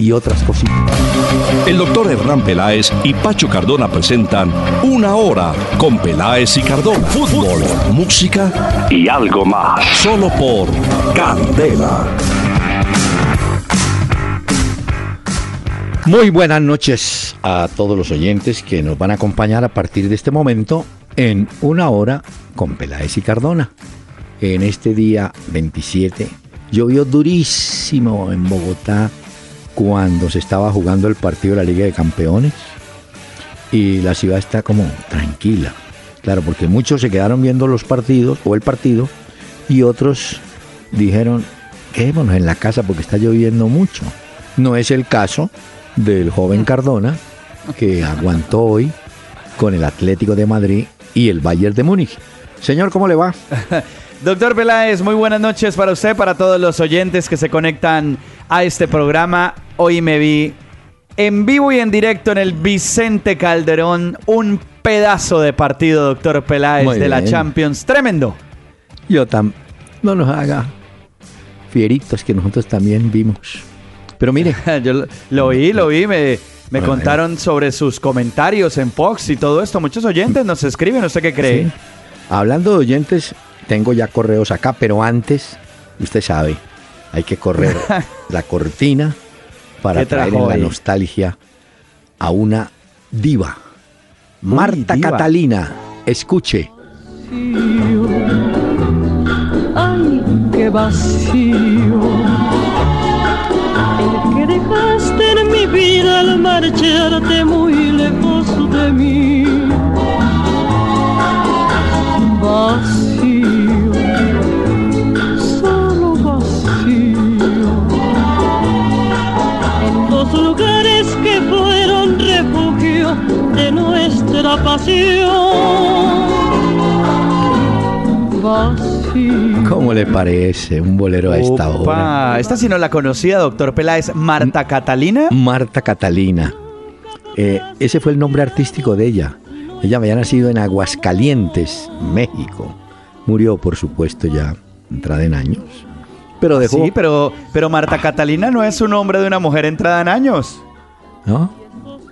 y otras cositas. El doctor Hernán Peláez y Pacho Cardona presentan Una Hora con Peláez y Cardona. Fútbol, música y algo más. Solo por Candela. Muy buenas noches a todos los oyentes que nos van a acompañar a partir de este momento en Una Hora con Peláez y Cardona. En este día 27 llovió durísimo en Bogotá cuando se estaba jugando el partido de la Liga de Campeones y la ciudad está como tranquila. Claro, porque muchos se quedaron viendo los partidos o el partido y otros dijeron, quedémonos en la casa porque está lloviendo mucho. No es el caso del joven Cardona que aguantó hoy con el Atlético de Madrid y el Bayern de Múnich. Señor, ¿cómo le va? Doctor Peláez, muy buenas noches para usted, para todos los oyentes que se conectan a este programa. Hoy me vi en vivo y en directo en el Vicente Calderón, un pedazo de partido, doctor Peláez, Muy de la. Champions. Tremendo. Yo tam no nos haga fieritos que nosotros también vimos. Pero mire, Yo lo, lo vi, lo vi, me, me Bueno, contaron sobre sus comentarios en Fox y todo esto. Muchos oyentes nos escriben, ¿usted qué cree? Sí. hablando de oyentes, tengo ya correos acá, pero antes, usted sabe, hay que correr la cortina para ¿Qué trajo traer en la hoy? nostalgia a una diva. Uy, Marta diva. Catalina, escuche. Ay, qué vacío. El que dejaste en mi vida al marcharte muy lejos de mí. Vacío, pasión. ¿Cómo le parece un bolero a esta hora? Opa, esta sí no la conocía, doctor Peláez. Marta Catalina. Marta Catalina. Eh, ese fue el nombre artístico de ella. Ella había nacido en Aguascalientes, México. Murió, por supuesto, ya entrada en años. Pero dejó. Sí, pero, pero Marta Catalina no es un nombre de una mujer entrada en años. ¿no?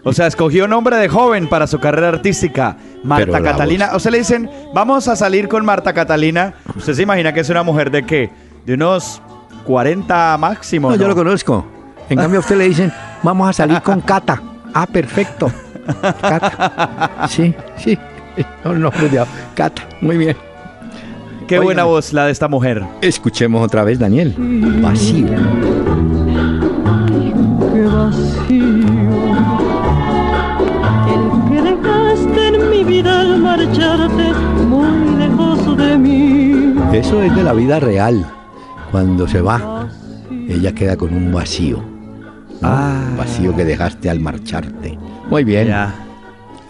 O sea, escogió nombre de joven para su carrera artística. Marta Pero la Catalina. voz- O sea, le dicen, vamos a salir con Marta Catalina. ¿Usted se imagina que es una mujer de qué? De unos 40 máximo. No, yo ¿no? lo conozco. En cambio, a usted le dicen, vamos a salir con Cata. Ah, perfecto. Cata. Sí, sí. No, no, ya. Cata, muy bien. Qué buena voz la de esta mujer. Escuchemos otra vez, Daniel. Vacío. qué vacío. Vida al marcharte muy lejos de mí. Eso es de la vida real. Cuando se va, ella queda con un vacío. ¿no? Ah. Un vacío que dejaste al marcharte. Muy bien. Ya.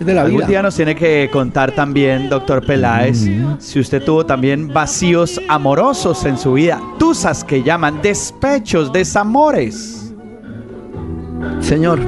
Es de la Algún vida. día nos tiene que contar también, doctor Peláez, si usted tuvo también vacíos amorosos en su vida, tusas que llaman despechos, desamores. Señor,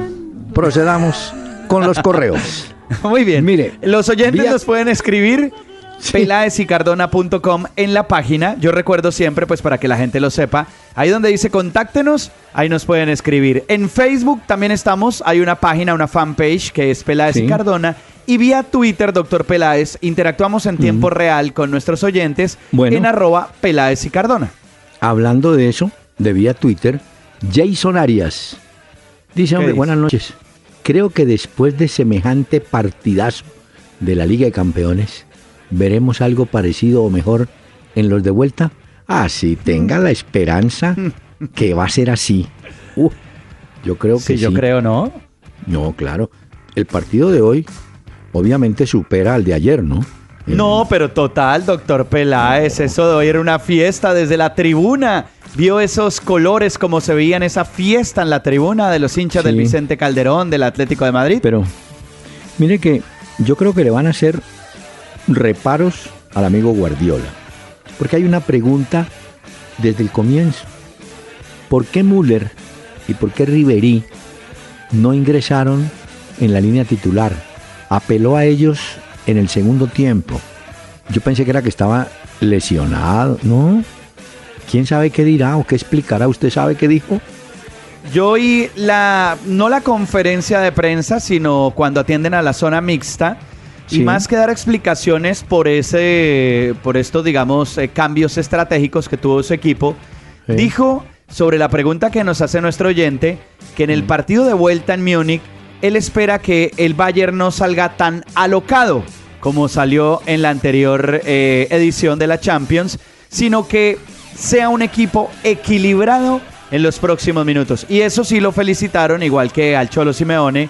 procedamos con los correos. Muy bien. Mire, los oyentes vía- nos pueden escribir Sí. peláezicardona.com en la página. Yo recuerdo siempre, pues para que la gente lo sepa, ahí donde dice contáctenos, ahí nos pueden escribir. En Facebook también estamos, hay una página, una fanpage que es Peláez y. Cardona. Y vía Twitter, doctor Peláez, interactuamos en tiempo real con nuestros oyentes Bueno. en arroba Peláez y Cardona. Hablando de eso, de vía Twitter, Jason Arias dice, hombre, dice? buenas noches. Creo que después de semejante partidazo de la Liga de Campeones, veremos algo parecido o mejor en los de vuelta. Ah, sí, tenga la esperanza que va a ser así. Uh, yo creo que Sí, yo sí. creo, ¿no? No, claro. El partido de hoy obviamente supera al de ayer, ¿no? No, pero total, doctor Peláez, eso de hoy era una fiesta desde la tribuna. Vio esos colores como se veía en esa fiesta en la tribuna de los hinchas del. Vicente Calderón, del Atlético de Madrid. Pero mire que yo creo que le van a hacer reparos al amigo Guardiola. Porque hay una pregunta desde el comienzo. ¿Por qué Müller y por qué Riverí no ingresaron en la línea titular? Apeló a ellos en el segundo tiempo. Yo pensé que era que estaba lesionado, ¿no? ¿Quién sabe qué dirá o qué explicará? ¿Usted sabe qué dijo? Yo oí la, no la conferencia de prensa, sino cuando atienden a la zona mixta. Y más que dar explicaciones por ese, por estos, digamos, eh, cambios estratégicos que tuvo su equipo, dijo sobre la pregunta que nos hace nuestro oyente, que en el mm. partido de vuelta en Múnich, él espera que el Bayern no salga tan alocado como salió en la anterior eh, edición de la Champions, sino que sea un equipo equilibrado en los próximos minutos. Y eso sí lo felicitaron, igual que al Cholo Simeone,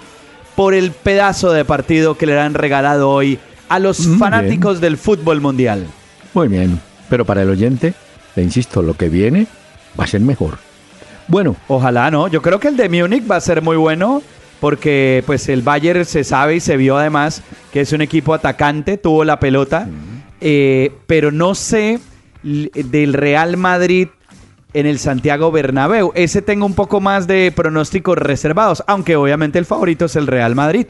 por el pedazo de partido que le han regalado hoy a los fanáticos del fútbol mundial. Muy bien, pero para el oyente, le insisto, lo que viene va a ser mejor. Bueno, ojalá no. Yo creo que el de Múnich va a ser muy bueno porque pues el Bayern se sabe y se vio además que es un equipo atacante, tuvo la pelota, eh, pero no sé del Real Madrid en el Santiago Bernabéu. Ese tengo un poco más de pronósticos reservados, aunque obviamente el favorito es el Real Madrid.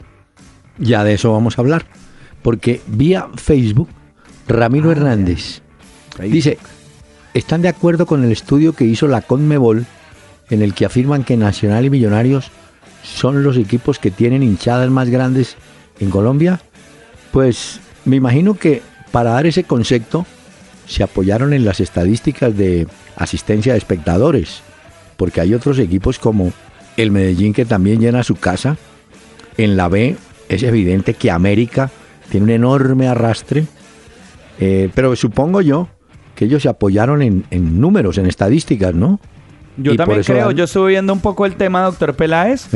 Ya de eso vamos a hablar, porque vía Facebook, Ramiro ah, Hernández dice, ¿están de acuerdo con el estudio que hizo la Conmebol en el que afirman que Nacional y Millonarios son los equipos que tienen hinchadas más grandes en Colombia? Pues me imagino que para dar ese concepto se apoyaron en las estadísticas de asistencia de espectadores, porque hay otros equipos como el Medellín que también llena su casa. En la B es evidente que América tiene un enorme arrastre, eh, pero supongo yo que ellos se apoyaron en, números, en estadísticas, ¿no? Yo también creo, yo estoy viendo un poco el tema, doctor Peláez,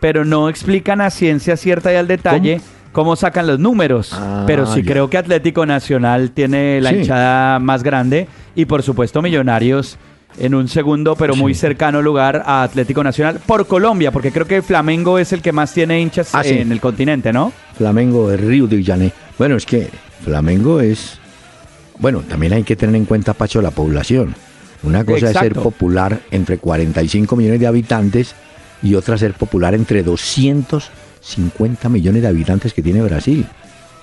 pero no explican a ciencia cierta y al detalle cómo, sacan los números. Ah, pero sí creo que Atlético Nacional tiene la hinchada más grande y por supuesto Millonarios en un segundo, pero muy cercano lugar a Atlético Nacional por Colombia, porque creo que Flamengo es el que más tiene hinchas ah, en el continente, ¿no? Flamengo de Río de Janeiro. Bueno, es que Flamengo es. Bueno, también hay que tener en cuenta, Pacho, la población. Una cosa es ser popular entre 45 millones de habitantes y otra ser popular entre 250 millones de habitantes que tiene Brasil.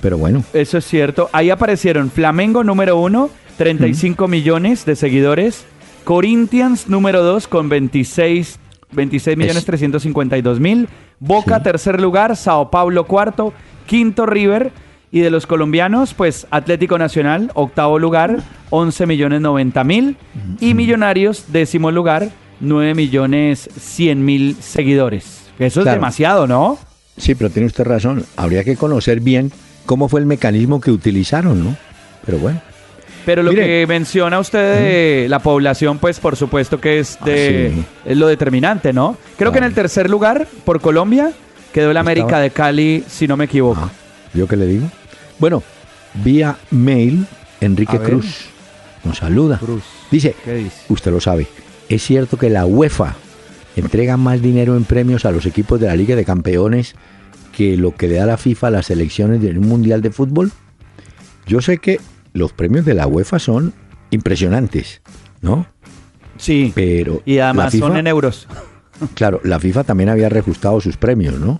Pero bueno. Eso es cierto. Ahí aparecieron Flamengo número uno, 35 millones de seguidores. Corinthians número 2 con 26, 26 millones 352 mil. Boca tercer lugar, Sao Paulo cuarto, quinto River. Y de los colombianos, pues Atlético Nacional, octavo lugar, 11 millones 90 mil. Y Millonarios, décimo lugar, 9 millones 100 mil seguidores. Eso es demasiado, ¿no? Sí, pero tiene usted razón. Habría que conocer bien cómo fue el mecanismo que utilizaron, ¿no? Pero bueno. Pero lo que menciona usted de la población, pues por supuesto que es de ah, es lo determinante, ¿no? Creo que en el tercer lugar, por Colombia, quedó el América de Cali, si no me equivoco. Ah, ¿Yo qué le digo? Bueno, vía mail, Enrique Cruz nos saluda. Cruz. Dice, ¿Qué dice, usted lo sabe, es cierto que la UEFA entrega más dinero en premios a los equipos de la Liga de Campeones que lo que le da la FIFA a las selecciones del Mundial de Fútbol. Yo sé que los premios de la UEFA son impresionantes, ¿no? Sí. Pero y además son en euros. Claro, la FIFA también había reajustado sus premios, ¿no?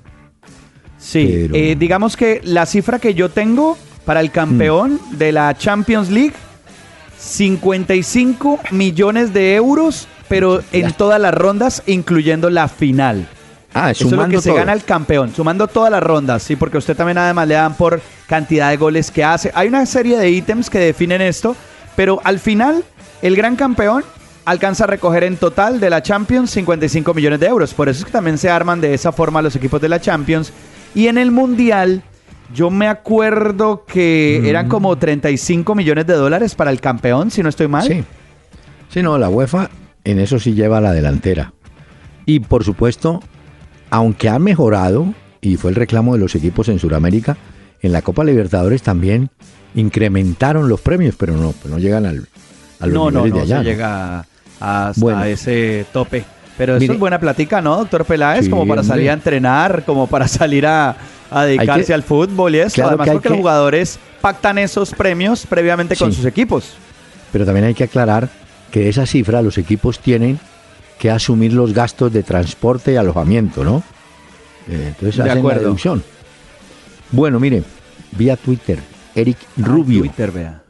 Sí. Eh, digamos que la cifra que yo tengo para el campeón mm. de la Champions League, 55 millones de euros, pero en todas las rondas, incluyendo la final. Ah, Eso es lo que se gana el campeón, sumando todas las rondas, sí, porque usted también además le dan por cantidad de goles que hace. Hay una serie de ítems que definen esto, pero al final el gran campeón alcanza a recoger en total de la Champions 55 millones de euros. Por eso es que también se arman de esa forma los equipos de la Champions. Y en el Mundial, yo me acuerdo que eran como 35 millones de dólares para el campeón, si no estoy mal. Sí. Sí, no, la UEFA en eso sí lleva la delantera. Y por supuesto, aunque ha mejorado, y fue el reclamo de los equipos en Sudamérica, en la Copa Libertadores también incrementaron los premios, pero no, no llegan al, a los no, no, no, de allá. No, llega hasta ese tope. Pero eso es buena plática, ¿no, doctor Peláez? como para salir a entrenar, como para salir a, dedicarse al fútbol y eso. Además, porque los jugadores pactan esos premios previamente con sus equipos. Pero también hay que aclarar que esa cifra los equipos tienen que asumir los gastos de transporte y alojamiento, ¿no? Eh, entonces De hacen la acuerdo. deducción. Bueno, mire, vía Twitter, Eric Rubio. Twitter, vea.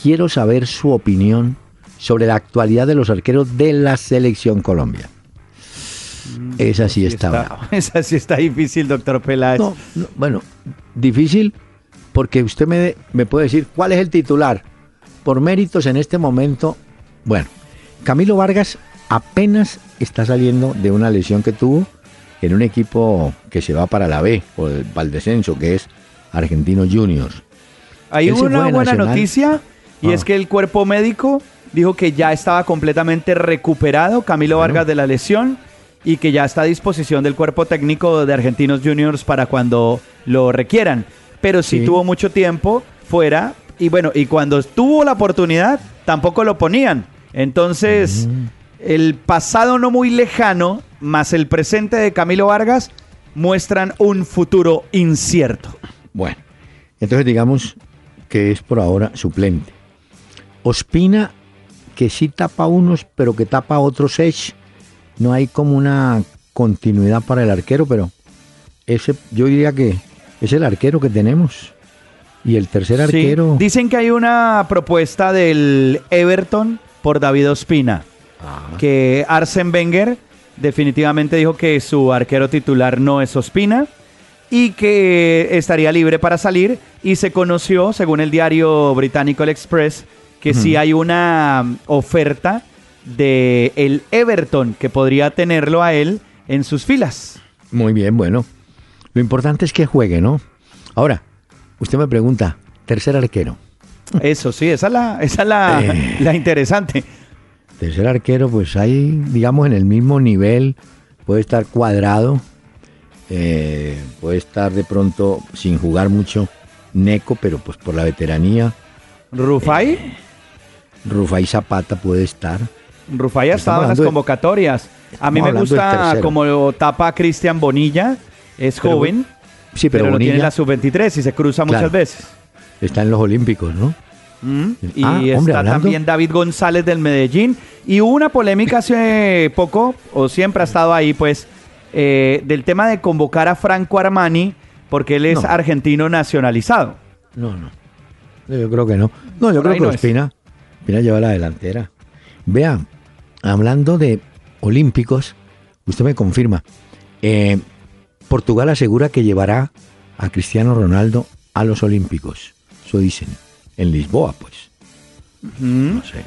Quiero saber su opinión sobre la actualidad de los arqueros de la selección Colombia. Esa sí está. Esa sí está difícil, doctor Peláez. No, no, bueno, difícil porque usted me, me puede decir cuál es el titular. Por méritos en este momento, bueno, Camilo Vargas apenas está saliendo de una lesión que tuvo en un equipo que se va para la B, o el Valdescenso, que es Argentinos Juniors. Hay Él una buena Nacional. noticia y Ah. es que el cuerpo médico dijo que ya estaba completamente recuperado Camilo Bueno. Vargas de la lesión y que ya está a disposición del cuerpo técnico de Argentinos Juniors para cuando lo requieran. Pero sí, Sí. tuvo mucho tiempo fuera y bueno, y cuando tuvo la oportunidad tampoco lo ponían. Entonces, Mm. el pasado no muy lejano más el presente de Camilo Vargas muestran un futuro incierto. Bueno, entonces digamos que es por ahora suplente. Ospina, que sí tapa unos, pero que tapa otros seis. No hay como una continuidad para el arquero, pero ese yo diría que es el arquero que tenemos. Y el tercer Sí, arquero. Dicen que hay una propuesta del Everton por David Ospina, Ah, que Arsen Wenger definitivamente dijo que su arquero titular no es Ospina y que estaría libre para salir y se conoció, según el diario británico El Express, que sí hay una oferta de el Everton que podría tenerlo a él en sus filas. Muy bien, bueno. Lo importante es que juegue, ¿no? Ahora, usted me pregunta, tercer arquero. Eso sí, esa es la, esa es la, Eh. la interesante. Tercer arquero, pues ahí, digamos, en el mismo nivel, puede estar cuadrado, eh, puede estar de pronto sin jugar mucho Neco, pero pues por la veteranía, Rufai. Rufai Zapata puede estar. Rufai ha estado en las convocatorias. A mí me gusta como tapa Cristian Bonilla. Es Pero joven, Sí, pero, tiene la sub-23 y se cruza Claro. muchas veces. Está en los Olímpicos, ¿no? Mm. Y Ah, hombre, está hablando- también David González del Medellín. Y hubo una polémica hace poco, o siempre ha estado ahí, pues, eh, del tema de convocar a Franco Armani, porque él es No. argentino nacionalizado. No, no. Yo creo que no. No, yo Por creo que no es. Ospina, Ospina lleva la delantera. Vea, hablando de olímpicos, usted me confirma. eh, Portugal asegura que llevará a Cristiano Ronaldo a los olímpicos. Eso dicen. En Lisboa, pues. No sé.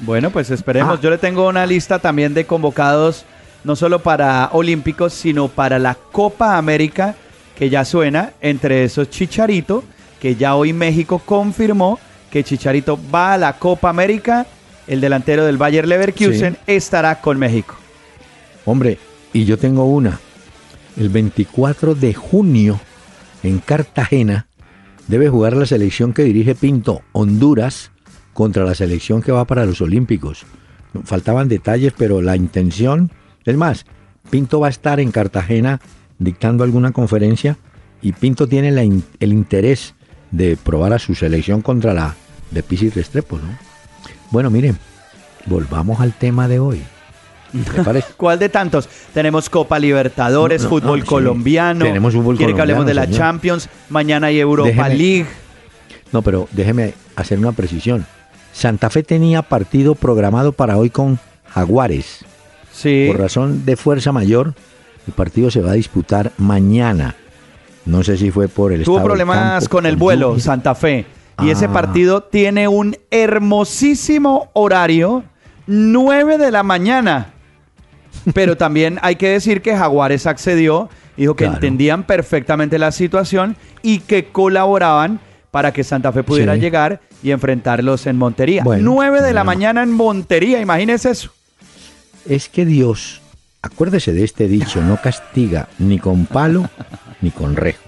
Bueno, pues esperemos. Ah. Yo le tengo una lista también de convocados, no solo para Olímpicos, sino para la Copa América, que ya suena, entre esos Chicharito, que ya hoy México confirmó que Chicharito va a la Copa América. El delantero del Bayer Leverkusen estará con México. Hombre, y yo tengo una. El 24 de junio, en Cartagena, debe jugar la selección que dirige Pinto, Honduras, contra la selección que va para los Olímpicos. Faltaban detalles, pero la intención... Es más, Pinto va a estar en Cartagena dictando alguna conferencia y Pinto tiene el interés de probar a su selección contra la de Pisi Restrepo, ¿no? Bueno, miren, volvamos al tema de hoy. ¿Te parece? ¿Cuál de tantos? Tenemos Copa Libertadores, No, no, fútbol sí. colombiano. Tenemos fútbol Quiere que hablemos de la señor. Champions. Mañana hay Europa Déjeme- League. No, pero déjeme hacer una precisión. Santa Fe tenía partido programado para hoy con Jaguares. Sí. Por razón de fuerza mayor, el partido se va a disputar mañana. No sé si fue por el Tuvo estado problemas campo, con el vuelo, lluvia. Santa Fe. Y ese Ah. partido tiene un hermosísimo horario, 9 de la mañana. Pero también hay que decir que Jaguares accedió, dijo que Claro. entendían perfectamente la situación y que colaboraban para que Santa Fe pudiera Sí. llegar y enfrentarlos en Montería. Bueno, 9 de la mañana en Montería, imagínese eso. Es que Dios, acuérdese de este dicho, no castiga ni con palo ni con rejo.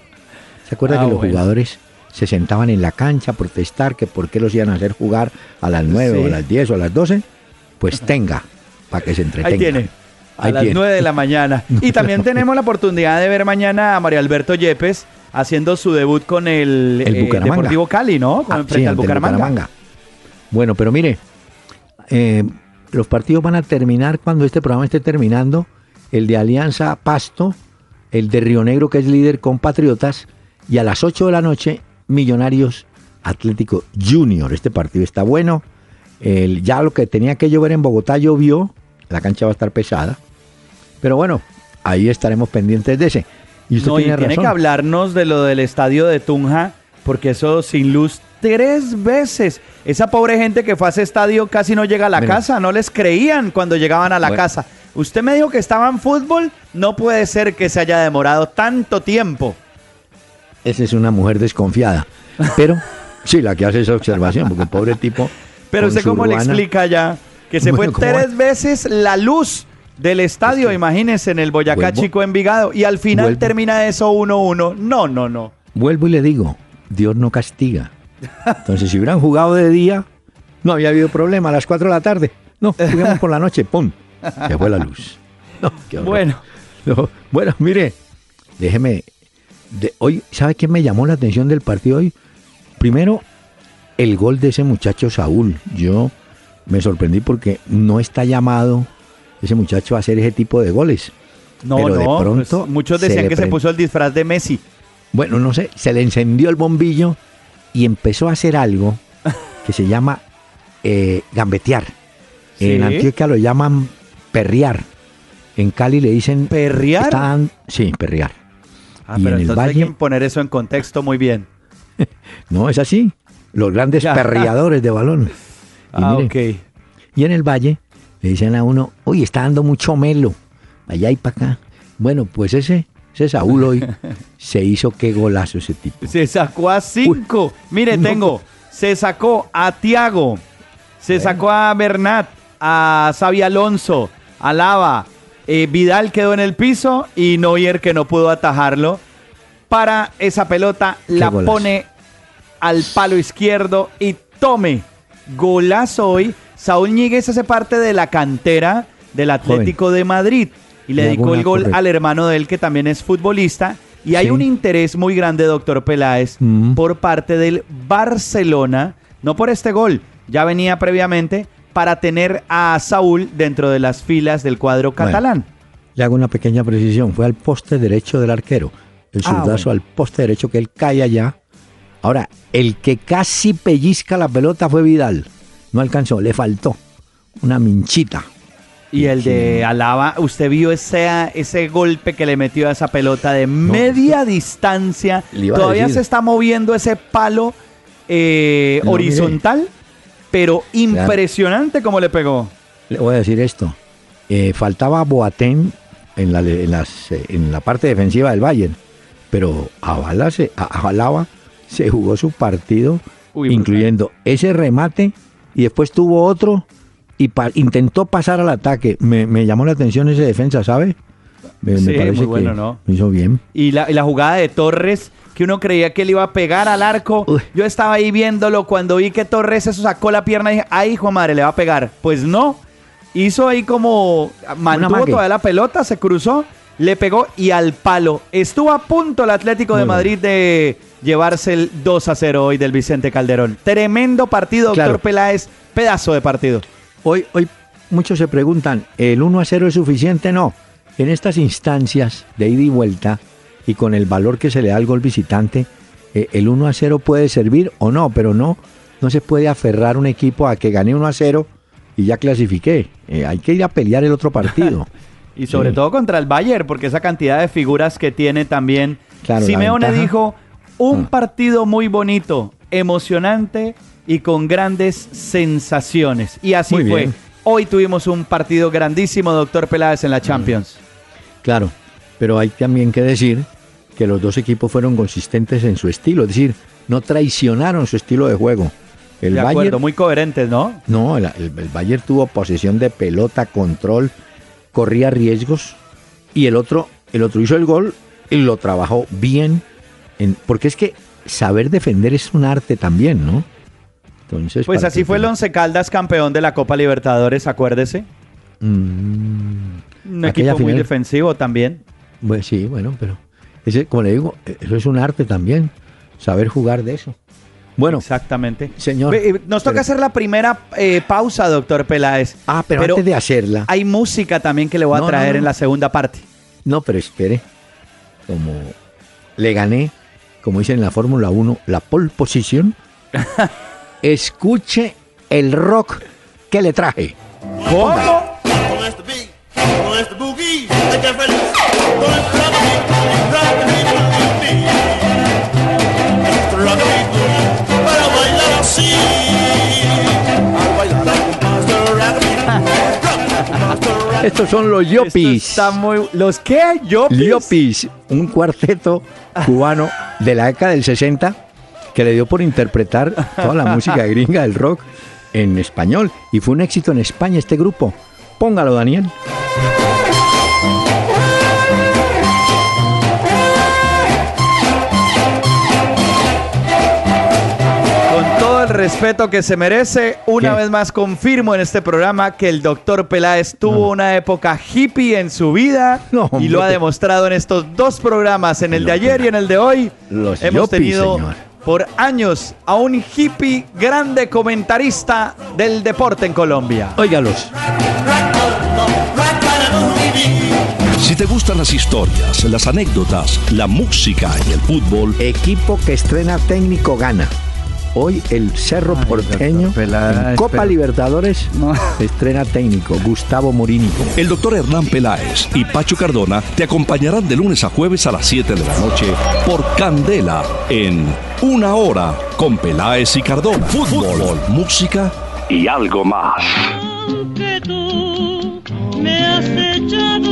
¿Se acuerda Ah, que los bueno. jugadores se sentaban en la cancha a protestar que por qué los iban a hacer jugar a las 9 Sí. o a las 10 o a las 12? Pues tenga, para que se entretenga. Ahí tiene. A Ahí las tiene. 9 de la mañana. Y también tenemos la oportunidad de ver mañana a Mario Alberto Yepes haciendo su debut con el, El eh. Deportivo Cali, ¿no? Con Ah, frente sí, al. Bucaramanga. Bueno, pero mire, eh, los partidos van a terminar cuando este programa esté terminando. El de Alianza Pasto, el de Río Negro, que es líder con Patriotas, y a las 8 de la noche, Millonarios Atlético Junior. Este partido está bueno. El, ya lo que tenía que llover en Bogotá llovió. La cancha va a estar pesada. Pero bueno, ahí estaremos pendientes de ese. Y usted tiene, tiene que hablarnos de lo del estadio de Tunja, porque eso sin luz tres veces. Esa pobre gente que fue a ese estadio casi no llega a la casa, no les creían cuando llegaban a la casa. Usted me dijo que estaba en fútbol, no puede ser que se haya demorado tanto tiempo. Esa es una mujer desconfiada. Pero sí, la que hace esa observación, porque el pobre tipo. Pero usted cómo le explica ya que se fue tres veces la luz del estadio, imagínese, en el Boyacá Chico Envigado, y al final termina eso 1-1. No, no, no. Vuelvo y le digo, Dios no castiga. Entonces, si hubieran jugado de día, no había habido problema. A las 4 de la tarde, no, juguemos por la noche, ¡pum! Se fue la luz. bueno. bueno, mire, déjeme. De, hoy, ¿sabe qué me llamó la atención del partido hoy? Primero, el gol de ese muchacho Saúl. Yo me sorprendí porque no está llamado ese muchacho a hacer ese tipo de goles. No, Pero de pues, muchos decían que se puso el disfraz de Messi. Bueno, no sé, se le encendió el bombillo y empezó a hacer algo que se llama eh, gambetear. En Antioquia lo llaman perrear. En Cali le dicen... ¿Perrear? sí, perrear. Ah, pero en el valle, hay que poner eso en contexto muy bien. no, es así. Los grandes perreadores de balón. Y ah, ok. Y en el valle le dicen a uno, uy, está dando mucho melo. Allá y para acá. Bueno, pues ese ese Saúl hoy se hizo qué golazo ese tipo. Se sacó a cinco. Mire, tengo. Se sacó a Tiago. Se sacó a Bernat. A Xavi Alonso. A Lava. Eh, Vidal quedó en el piso y Neuer que no pudo atajarlo. Para esa pelota, la pone al palo izquierdo y tome. Golazo hoy. Saúl Ñíguez hace parte de la cantera del Atlético de Madrid y le dedicó el gol al hermano de él que también es futbolista. Y hay un interés muy grande, doctor Peláez, mm. por parte del Barcelona, no por este gol, ya venía previamente, para tener a Saúl dentro de las filas del cuadro catalán. le hago una pequeña precisión, fue al poste derecho del arquero, el ah, zurdazo al poste derecho que él cae allá. Ahora, el que casi pellizca la pelota fue Vidal, no alcanzó, le faltó una minchita. Y el de Alaba, usted vio ese, ese golpe que le metió a esa pelota de media distancia. Todavía se está moviendo ese palo eh, horizontal, pero impresionante como le pegó. Le voy a decir esto. Eh, faltaba Boateng en la, en, las, eh, en la parte defensiva del Bayern, pero Alaba se, Alaba se jugó su partido, incluyendo ese remate, y después tuvo otro y intentó pasar al ataque. Me, llamó la atención ese defensa, ¿sabe? Me, sí, parece muy bueno, ¿no? hizo bien. Y la, jugada de Torres, que uno creía que él iba a pegar al arco. Yo estaba ahí viéndolo cuando vi que Torres eso sacó la pierna y dije, ay, hijo madre, le va a pegar. Pues no. Hizo ahí como. Mantuvo toda la pelota, se cruzó, le pegó y al palo. Estuvo a punto el Atlético de Madrid de llevarse el 2 a 0 hoy del Vicente Calderón. Tremendo partido, doctor Peláez. Pedazo de partido. Hoy, hoy muchos se preguntan, ¿el 1 a 0 es suficiente? No. En estas instancias de ida y vuelta y con el valor que se le da al gol visitante, eh, el 1 a 0 puede servir o no, pero no, no se puede aferrar un equipo a que gane 1 a 0 y ya clasifiqué. Eh, hay que ir a pelear el otro partido. y sobre todo contra el Bayern, porque esa cantidad de figuras que tiene también. Simeone dijo, un ah. partido muy bonito, emocionante y con grandes sensaciones. Y así fue. Hoy tuvimos un partido grandísimo, doctor Peláez, en la Champions. Claro, pero hay también que decir que los dos equipos fueron consistentes en su estilo, es decir, no traicionaron su estilo de juego. El de acuerdo, muy coherentes, ¿no? No, el, el, Bayern tuvo posesión de pelota, control, corría riesgos y el otro, el otro hizo el gol y lo trabajó bien, en, porque es que saber defender es un arte también, ¿no? pues así fue el Once Caldas campeón de la Copa Libertadores, acuérdese. Mm. un equipo muy defensivo también. Pues sí, bueno, pero ese, como le digo, eso es un arte también, saber jugar de eso. Bueno, Exactamente. señor, eh, Nos toca pero- hacer la primera eh, pausa, doctor Peláez. Ah, pero, antes de hacerla. Hay música también que le voy a No, no, traer no. en la segunda parte. No, pero espere. Como le gané, como dicen en la Fórmula 1, la pole position, escuche el rock que le traje. ¿Cómo? Estos son los Yopis. está muy... ¿Los qué? ¿Yopis? Yopis, un cuarteto cubano de la década del 60 que le dio por interpretar toda la música gringa del rock en español. Y fue un éxito en España este grupo. Póngalo, Daniel. Respeto que se merece, una ¿Qué? vez más confirmo en este programa que el doctor Peláez tuvo una época hippie en su vida No, y lo ha demostrado en estos dos programas, en el de ayer y en el de hoy. Los Hemos yuppies, tenido señor. por años a un hippie grande comentarista del deporte en Colombia. Óigalos. Si te gustan las historias, las anécdotas, la música y el fútbol, Equipo que estrena técnico gana. Hoy el Cerro Ay, Porteño doctor Peláez, en Copa pero- Libertadores No. estrena técnico Gustavo Morini. el doctor Hernán Peláez y Pacho Cardona te acompañarán de lunes a jueves a las 7 de la noche por Candela en Una Hora con Peláez y Cardona. Fútbol, música y algo más. Aunque tú me has echado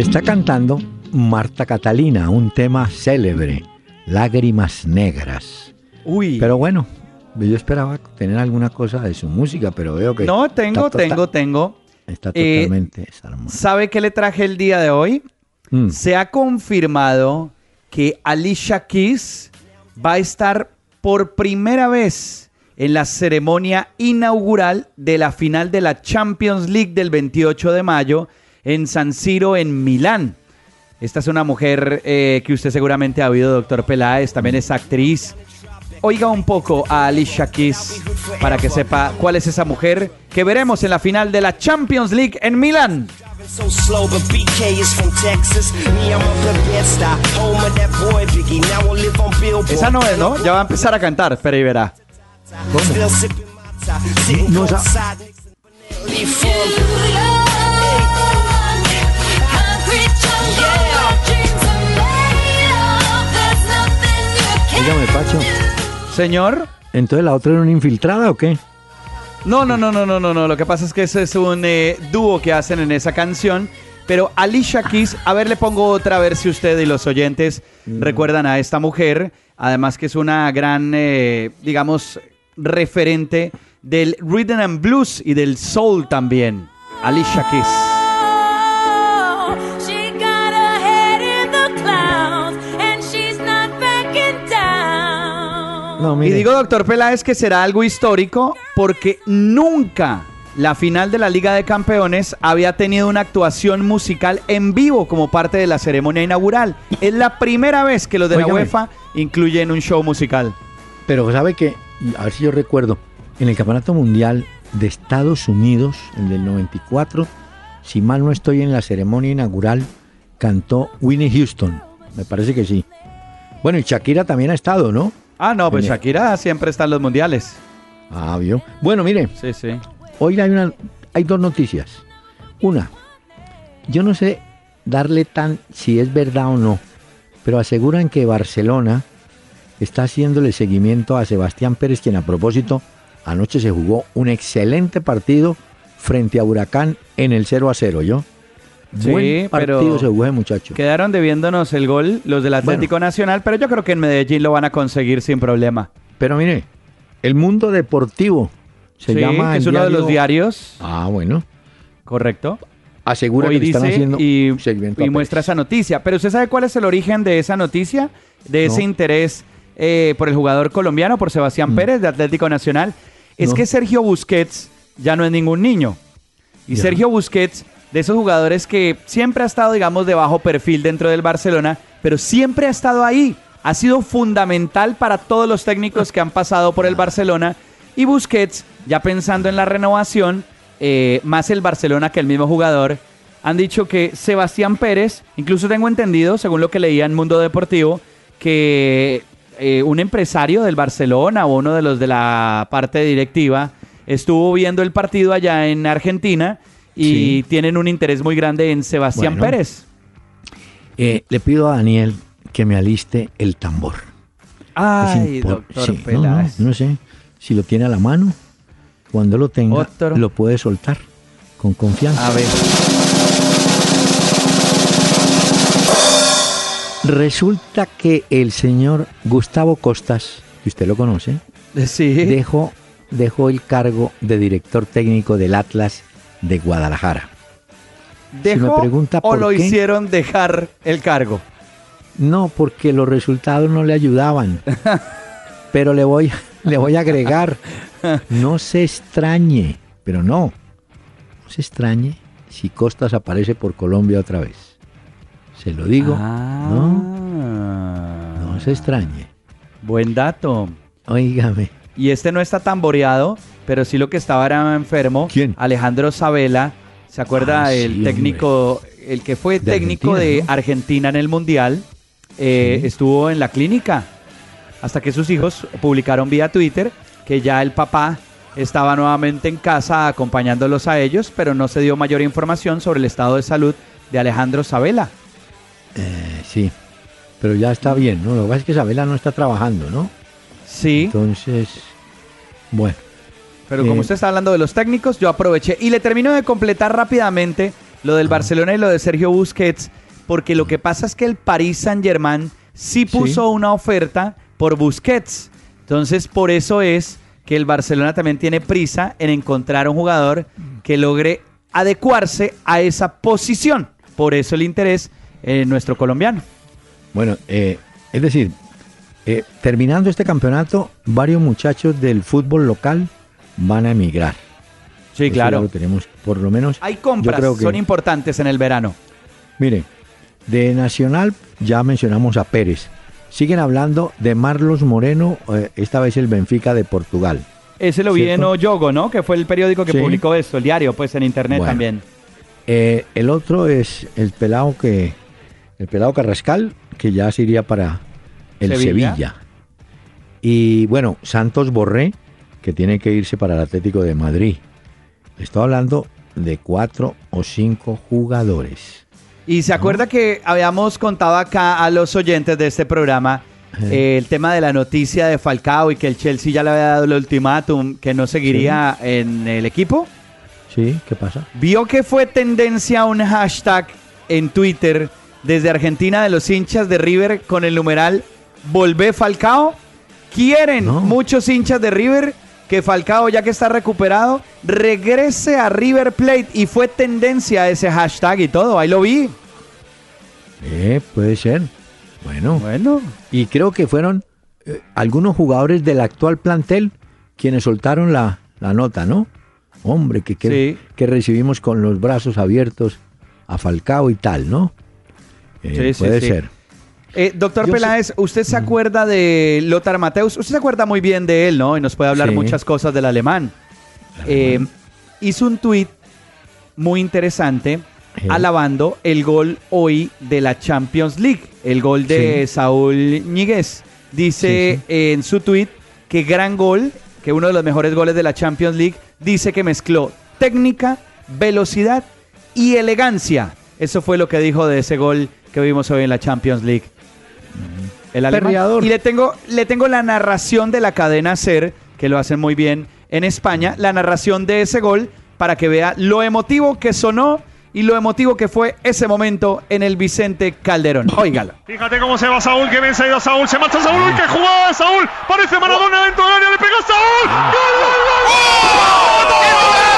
Está cantando Marta Catalina, un tema célebre, Lágrimas Negras. Uy. Pero bueno, yo esperaba tener alguna cosa de su música, pero veo que... no, tengo, está tota- tengo, tengo. Está Eh, totalmente desarmado. ¿Sabe qué le traje el día de hoy? Mm. Se ha confirmado que Alicia Keys va a estar por primera vez en la ceremonia inaugural de la final de la Champions League del 28 de mayo en San Siro, en Milán. Esta es una mujer eh, que usted seguramente ha oído, doctor Peláez, también es actriz. Oiga un poco a Alicia Keys para que sepa cuál es esa mujer que veremos en la final de la Champions League en Milán. So slow, but BK is from Texas. Me, I'm up the bed stop, home of that boy Biggie. Now I live on Billboard. Esa no es, ¿no? Ya va a empezar a cantar, pero ahí verá. Sitting No, esa- Óigame, Pacho, Señor. ¿entonces la otra era una infiltrada o qué? No, no, no, no, no, no, no. Lo que pasa es que ese es un eh, dúo que hacen en esa canción. Pero Alicia Keys, a ver, le pongo otra, a ver si usted y los oyentes recuerdan a esta mujer. Además que es una gran, eh, digamos, referente del rhythm and blues y del soul también. Alicia Keys. Y digo, doctor Peláez, que será algo histórico porque nunca la final de la Liga de Campeones había tenido una actuación musical en vivo como parte de la ceremonia inaugural. Es la primera vez que los de la. UEFA incluyen un show musical. Pero sabe que, a ver si yo recuerdo, en el Campeonato Mundial de Estados Unidos, el del 94, si mal no estoy en la ceremonia inaugural, cantó Winnie Houston. Me parece que sí. Bueno, y Shakira también ha estado, ¿no? Ah, no, pues. Shakira siempre está en los mundiales. Ah, vio. Bueno, mire, Sí, sí. hoy hay, una, hay dos noticias. Una, yo no sé darle tan si es verdad o no, pero aseguran que Barcelona está haciéndole seguimiento a Sebastián Pérez, quien a propósito anoche se jugó un excelente partido frente a Huracán en el 0 a 0, ¿yo? Sí, Buen partido se muchacho. Quedaron debiéndonos el gol los del Atlético Nacional, pero yo creo que en Medellín lo van a conseguir sin problema. Pero mire, el mundo deportivo se Sí, llama. es uno de los diario- diarios, Ah, bueno. correcto. Asegura Hoy que están haciendo y, muestra esa noticia. Pero ¿usted sabe cuál es el origen de esa noticia? De ese No. interés eh, por el jugador colombiano, por Sebastián Pérez de Atlético Nacional. Es Mm. No. que Sergio Busquets ya no es ningún niño. Y Ya. Sergio Busquets, de esos jugadores que siempre ha estado, digamos, de bajo perfil dentro del Barcelona, pero siempre ha estado ahí. Ha sido fundamental para todos los técnicos que han pasado por el Barcelona. Y Busquets, ya pensando en la renovación, eh, más el Barcelona que el mismo jugador, han dicho que Sebastián Pérez, incluso tengo entendido, según lo que leía en Mundo Deportivo, que eh, un empresario del Barcelona o uno de los de la parte directiva estuvo viendo el partido allá en Argentina y Sí. tienen un interés muy grande en Sebastián Bueno. Pérez. Eh, le pido a Daniel que me aliste el tambor. Ay, doctor sí, no, no, no sé si lo tiene a la mano. Cuando lo tenga, Otro. lo puede soltar con confianza. A ver. Resulta que el señor Gustavo Costas, que usted lo conoce, Sí. dejó, dejó el cargo de director técnico del Atlas de Guadalajara. ¿Dejó me pregunta o lo qué- hicieron dejar el cargo? No, porque los resultados no le ayudaban. Pero le voy, le voy a agregar, no se extrañe, pero no, no se extrañe si Costas aparece por Colombia otra vez. Se lo digo, Ah. no, no se extrañe. Buen dato. Óigame, Y este no está tan boreado, pero sí lo que estaba era enfermo. ¿Quién? Alejandro Sabela. ¿Se acuerda Ah, el sí, técnico, el que fue De técnico Argentina, de ¿no? Argentina en el Mundial? eh, Sí. Estuvo en la clínica. Hasta que sus hijos publicaron vía Twitter que ya el papá estaba nuevamente en casa acompañándolos a ellos, pero no se dio mayor información sobre el estado de salud de Alejandro Sabela. eh, sí, pero ya está bien, ¿no? Lo que pasa es que Isabela no está trabajando, ¿no? Sí. Entonces, bueno, Pero como Eh, usted está hablando de los técnicos, yo aproveché y le termino de completar rápidamente lo del Barcelona y lo de Sergio Busquets, porque lo que pasa es que el Paris Saint-Germain sí puso una oferta por Busquets. Entonces, por eso es que el Barcelona también tiene prisa en encontrar un jugador que logre adecuarse a esa posición. Por eso el interés en nuestro colombiano. Bueno, eh, es decir, eh, terminando este campeonato, varios muchachos del fútbol local van a emigrar. Sí, Eso claro. lo tenemos, por lo menos. Hay yo compras, creo que- son importantes en el verano. Mire, de Nacional ya mencionamos a Pérez. Siguen hablando de Marlos Moreno, eh, esta vez el Benfica de Portugal. Ese lo vi en. Oyogo, ¿no? Que fue el periódico que Sí. publicó esto, el diario, pues en internet Bueno. también. Eh, el otro es el pelado que, el pelado Carrascal, que ya se iría para el Sevilla. Sevilla. Y bueno, Santos Borré, que tiene que irse para el Atlético de Madrid. Estoy hablando de cuatro o cinco jugadores. Y se acuerda que habíamos contado acá a los oyentes de este programa eh, el tema de la noticia de Falcao y que el Chelsea ya le había dado el ultimátum que no seguiría en el equipo. ¿Sí? ¿Qué pasa? Vio que fue tendencia un hashtag en Twitter desde Argentina de los hinchas de River con el numeral Volvé Falcao. Quieren No. muchos hinchas de River que Falcao, ya que está recuperado, regrese a River Plate. Y fue tendencia ese hashtag y todo. Ahí lo vi. Eh, puede ser. Bueno, Bueno, y creo que fueron eh, algunos jugadores del actual plantel quienes soltaron la, la nota, ¿no? Hombre, que, que, Sí. que recibimos con los brazos abiertos a Falcao y tal, ¿no? Eh, Sí, puede sí. ser. Eh, doctor Yo sé- Peláez, ¿usted se acuerda de Lothar Mateus? Usted se acuerda muy bien de él, ¿no? Y nos puede hablar Sí. muchas cosas del alemán. Eh, hizo un tuit muy interesante Sí. alabando el gol hoy de la Champions League, el gol de Sí. Saúl Ñíguez. Dice en su tuit que gran gol, que uno de los mejores goles de la Champions League, dice que mezcló técnica, velocidad y elegancia. Eso fue lo que dijo de ese gol que vimos hoy en la Champions League. El alemán. Y le tengo, le tengo la narración de la cadena Ser, que lo hacen muy bien en España, la narración de ese gol para que vea lo emotivo que sonó y lo emotivo que fue ese momento en el Vicente Calderón. Óigalo. Fíjate cómo se va Saúl, que bien se ha ido Saúl, se marcha Saúl, uy, qué jugada Saúl, parece Maradona dentro del área, le pega a Saúl, ¡Gol, gol, gol, gol! ¡Gol, gol, gol, gol,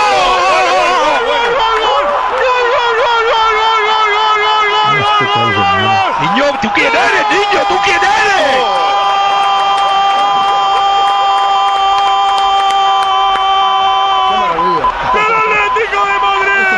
quién eres, niño? ¿Tú quién eres? ¡El Atlético de Madrid!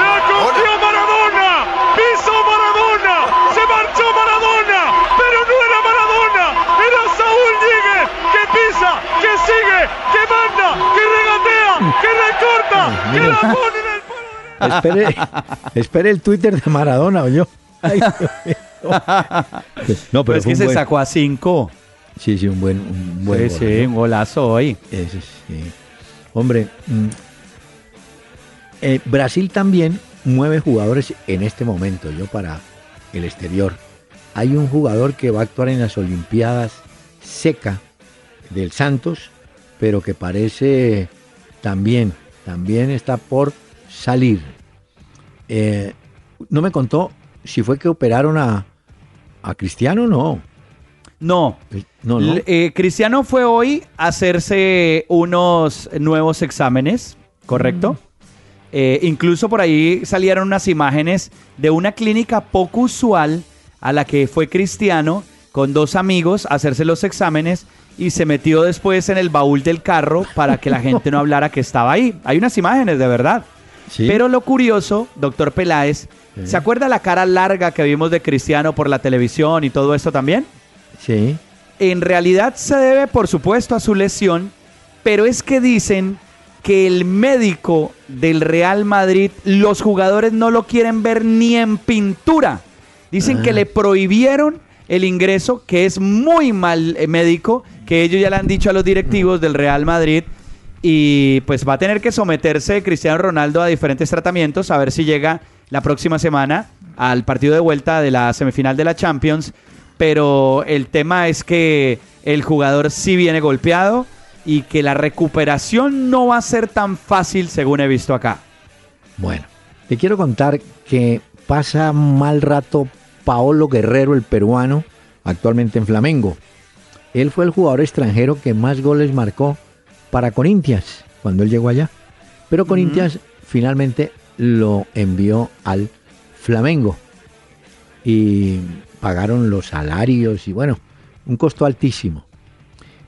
¡La cogió Maradona! ¡Pisó Maradona! ¡Se marchó Maradona! ¡Pero no era Maradona! ¡Era Saúl Díguez! ¡Que pisa! ¡Que sigue! ¡Que manda! ¡Que regatea! ¡Que recorta! ¡Que la pone en el palo! Espere, espere el Twitter de Maradona, o yo. Ay. No, Pero es que se buen- sacó a cinco. Sí, sí, un buen, un buen Sí, gol, sí, ¿no? un golazo hoy. Eso sí. Hombre, mm, eh, Brasil también mueve jugadores en este momento, yo para el exterior. Hay un jugador que va a actuar en las Olimpiadas seca del Santos, pero que parece también, también está por salir. Eh, no me contó si fue que operaron a, a Cristiano o no. No. No, no. Eh, Cristiano fue hoy a hacerse unos nuevos exámenes, ¿correcto? Eh, incluso por ahí salieron unas imágenes de una clínica poco usual a la que fue Cristiano con dos amigos a hacerse los exámenes y se metió después en el baúl del carro para que la gente no hablara que estaba ahí. Hay unas imágenes de verdad. Sí. Pero lo curioso, doctor Peláez, ¿se acuerda la cara larga que vimos de Cristiano por la televisión y todo esto también? Sí. En realidad se debe, por supuesto, a su lesión, pero es que dicen que el médico del Real Madrid, los jugadores no lo quieren ver ni en pintura. Dicen que le prohibieron el ingreso, que es muy mal eh, médico, que ellos ya le han dicho a los directivos del Real Madrid. Y pues va a tener que someterse Cristiano Ronaldo a diferentes tratamientos, a ver si llega la próxima semana al partido de vuelta de la semifinal de la Champions. Pero el tema es que el jugador sí viene golpeado y que la recuperación no va a ser tan fácil según he visto acá. Bueno, te quiero contar que pasa mal rato Paolo Guerrero, el peruano, actualmente en Flamengo. Él fue el jugador extranjero que más goles marcó para Corinthians cuando él llegó allá. Pero Corinthians finalmente lo envió al Flamengo. Y pagaron los salarios y bueno, un costo altísimo.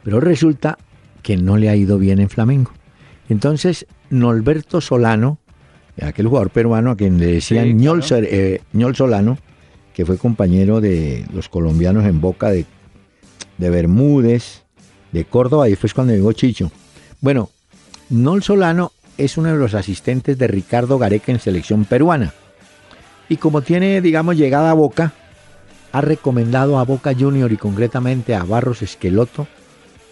Pero resulta que no le ha ido bien en Flamengo. Entonces, Norberto Solano, aquel jugador peruano a quien le decían Sí, Ñol, claro. Eh, Ñol Solano, que fue compañero de los colombianos en Boca de, de Bermúdez, de Córdoba, y después cuando llegó Chicho. Bueno, Nol Solano es uno de los asistentes de Ricardo Gareca en selección peruana. Y como tiene, digamos, llegada a Boca, ha recomendado a Boca Junior y concretamente a Barros Esqueloto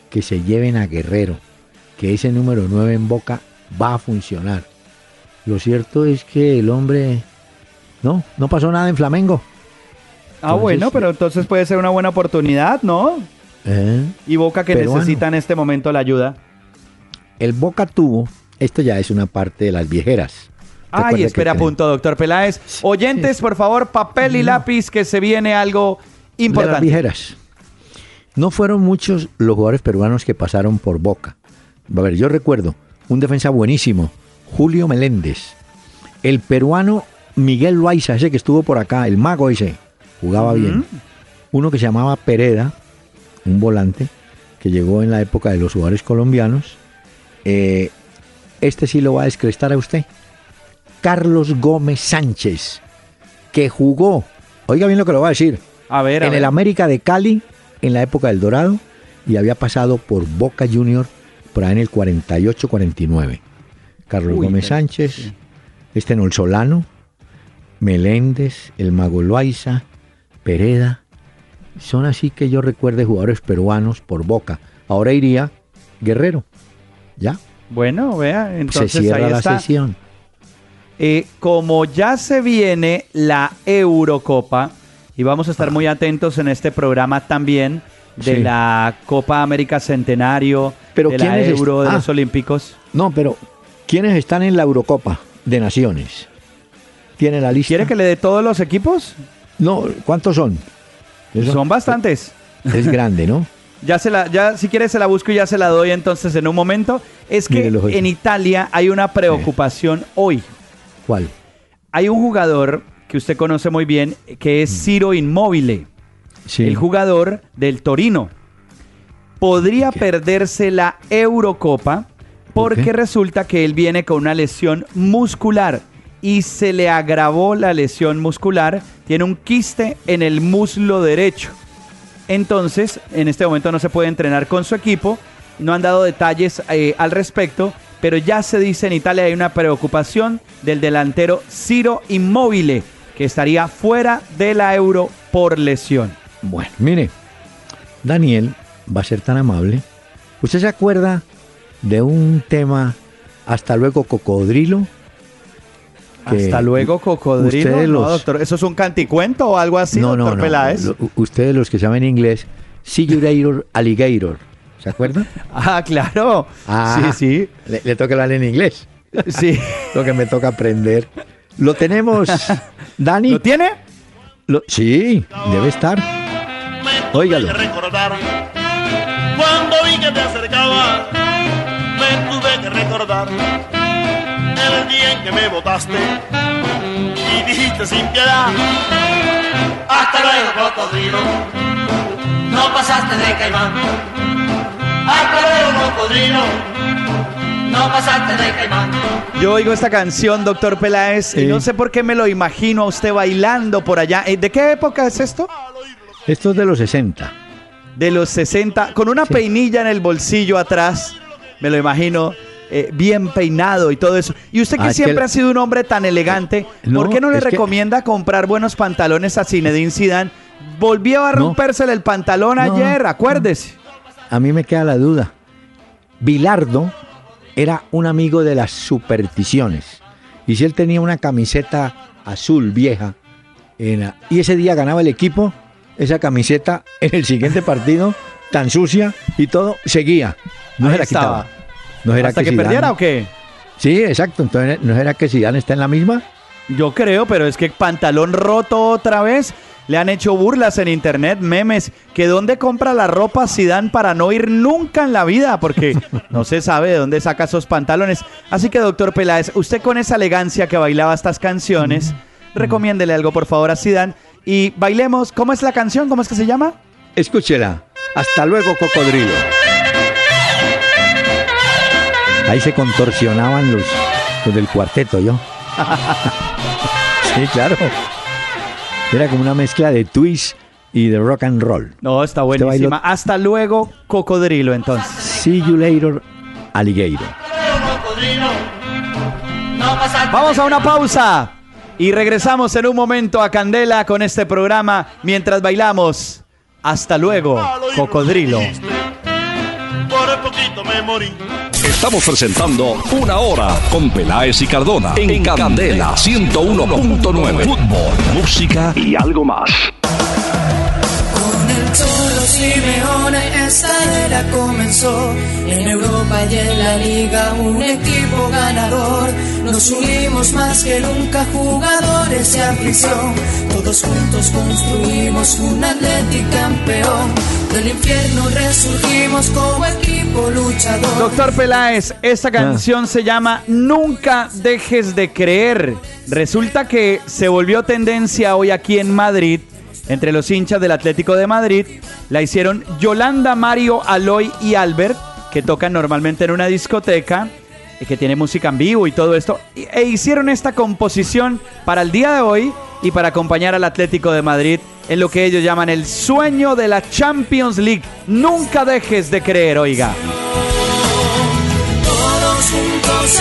que se lleven a Guerrero, que ese número 9 en Boca va a funcionar. Lo cierto es que el hombre no, no pasó nada en Flamengo. Ah, bueno, pero entonces puede ser una buena oportunidad, ¿no? ¿Eh? Y Boca que Peruano. necesita en este momento la ayuda. El Boca tuvo, esto ya es una parte de las viejeras. Ay, espera, que- punto, doctor Peláez. Oyentes, por favor, papel y lápiz, que se viene algo De las importante. viejeras. No fueron muchos los jugadores peruanos que pasaron por Boca. A ver, yo recuerdo un defensa buenísimo, Julio Meléndez. El peruano Miguel Loaiza, ese que estuvo por acá, el mago ese, jugaba bien. Uno que se llamaba Pereda, un volante, que llegó en la época de los jugadores colombianos. Eh, este sí lo va a descrestar a usted. Carlos Gómez Sánchez, que jugó, oiga bien lo que lo va a decir, A ver, a en ver. el América de Cali, en la época del Dorado, y había pasado por Boca Junior por ahí en el 48-49. Carlos Uy, Gómez Sánchez, sí. este Nolsolano, Meléndez, el Mago Loaiza, Pereda. Son así que yo recuerde jugadores peruanos por Boca. Ahora iría Guerrero. ¿Ya? Bueno, vea, entonces Se cierra ahí la está. sesión. Eh, como ya se viene la Eurocopa, y vamos a estar muy atentos en este programa también de Sí. la Copa América Centenario, Pero de ¿quién la? Euro, de Ah. los Olímpicos. No, pero ¿Quiénes están en la Eurocopa de Naciones? ¿Tiene la lista? ¿Quiere que le dé todos los equipos? No, ¿cuántos son? Eso- Son bastantes. Es grande, ¿no? Ya se la, ya si quieres se la busco y ya se la doy entonces en un momento. Es que en Italia hay una preocupación hoy. ¿Cuál? Hay un jugador que usted conoce muy bien que es Ciro Immobile, Sí. el jugador del Torino. Podría perderse la Eurocopa ¿Por porque resulta que él viene con una lesión muscular y se le agravó la lesión muscular. Tiene un quiste en el muslo derecho. Entonces, en este momento no se puede entrenar con su equipo. No han dado detalles eh, al respecto, pero ya se dice en Italia hay una preocupación del delantero Ciro Immobile, que estaría fuera de la Euro por lesión. Bueno, mire, Daniel va a ser tan amable. ¿Usted se acuerda de un tema Hasta luego cocodrilo? Que Hasta luego, cocodrilo. ustedes No, los- doctor, ¿eso es un canticuento o algo así, no, no, doctor no. Peláez? lo- ustedes los que saben inglés, later, alligator. ¿Se acuerdan? Ah, claro. Ah, Sí, Le, le toca hablar en inglés. sí. sí. Lo que me toca aprender. Lo tenemos, Dani. ¿Lo tiene? Lo- sí, debe estar. Óigalo. cuando vi que te acercaba. Me tuve que recordar el día en que me botaste y dijiste sin piedad. Hasta luego, cocodrilo. No pasaste de caimán. Hasta luego, cocodrilo. No pasaste de caimán. Yo oigo esta canción, doctor Peláez, y no sé por qué me lo imagino a usted bailando por allá. Eh, ¿De qué época es esto? Esto es de los 60. De los 60, con una peinilla en el bolsillo atrás, me lo imagino. Eh, bien peinado y todo eso. Y usted que Ah, siempre el- ha sido un hombre tan elegante, No, ¿por qué no le que- recomienda comprar buenos pantalones a Zinedine Zidane? Volvió a No. rompérsele el pantalón No, ayer, acuérdese. A mí me queda la duda. Bilardo era un amigo de las supersticiones. Y si él tenía una camiseta azul vieja la- y ese día ganaba el equipo, esa camiseta en el siguiente partido, tan sucia y todo, seguía. No Ahí se la estaba. quitaba. ¿No ¿Hasta que, Zidane- perdiera o qué? Sí, exacto. Entonces, ¿no era que Zidane está en la misma? Yo creo, pero es que pantalón roto otra vez. Le han hecho burlas en internet, memes, que dónde compra la ropa Zidane para no ir nunca en la vida, porque no se sabe de dónde saca esos pantalones. Así que, doctor Peláez, usted con esa elegancia que bailaba estas canciones, recomiéndele algo, por favor, a Zidane y bailemos. ¿Cómo es la canción? ¿Cómo es que se llama? Escúchela. Hasta luego, cocodrilo. Ahí se contorsionaban los, los del cuarteto, yo. sí, claro. Era como una mezcla de twist y de rock and roll. No, está buenísima. bailó- Hasta luego, cocodrilo, entonces. See you later, alligator. Vamos a una pausa y regresamos en un momento a Candela con este programa mientras bailamos. Hasta luego, cocodrilo. Por poquito me morí. Estamos presentando Una Hora con Peláez y Cardona en Candela 101.9. Fútbol, música y algo más. Cholo Simeone esta era comenzó. En Europa y en la Liga un equipo ganador. Nos unimos más que nunca jugadores de afición Todos juntos construimos un Atlético campeón. Del infierno resurgimos como equipo luchador. Doctor Peláez, esta canción se llama Nunca dejes de creer. Resulta que se volvió tendencia hoy aquí en Madrid, entre los hinchas del Atlético de Madrid. La hicieron Yolanda, Mario, Aloy y Albert, que tocan normalmente en una discoteca, y que tiene música en vivo y todo esto. E hicieron esta composición para el día de hoy y para acompañar al Atlético de Madrid en lo que ellos llaman el sueño de la Champions League. Nunca dejes de creer, oiga. todos juntos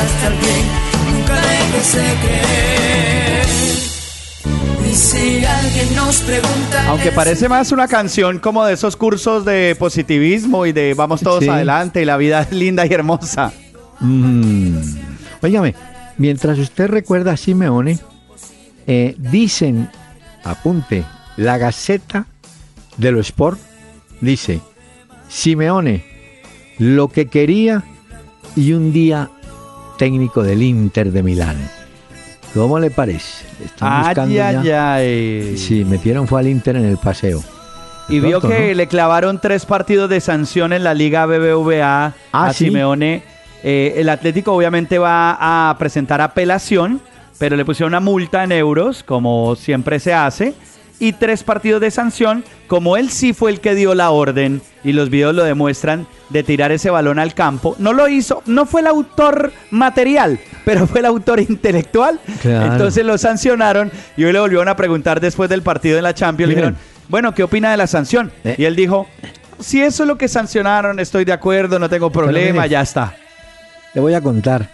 hasta el fin, nunca dejes de creer. Y si alguien nos pregunta. Aunque parece más una canción como de esos cursos de positivismo y de vamos todos Sí. adelante y la vida es linda y hermosa. Mm. Óigame, mientras usted recuerda a Simeone, eh, dicen, apunte, la Gaceta de lo Sport dice, Simeone, lo que quería y un día técnico del Inter de Milán. ¿Cómo le parece? Están buscando Ay, ay, ya. ay. Sí, metieron fue al Inter en el paseo. Y vio que ¿no? le clavaron tres partidos de sanción en la Liga BBVA a Ah, ¿sí? Simeone. Eh, el Atlético obviamente va a presentar apelación, pero le pusieron una multa en euros, como siempre se hace, y tres partidos de sanción, como él sí fue el que dio la orden, y los videos lo demuestran, de tirar ese balón al campo. No lo hizo, no fue el autor material, pero fue el autor intelectual. Claro. Entonces lo sancionaron y hoy le volvieron a preguntar después del partido en la Champions. Le dijeron, bueno, ¿qué opina de la sanción? Eh. Y él dijo, si eso es lo que sancionaron, estoy de acuerdo, no tengo problema, mire. ya está. Le voy a contar.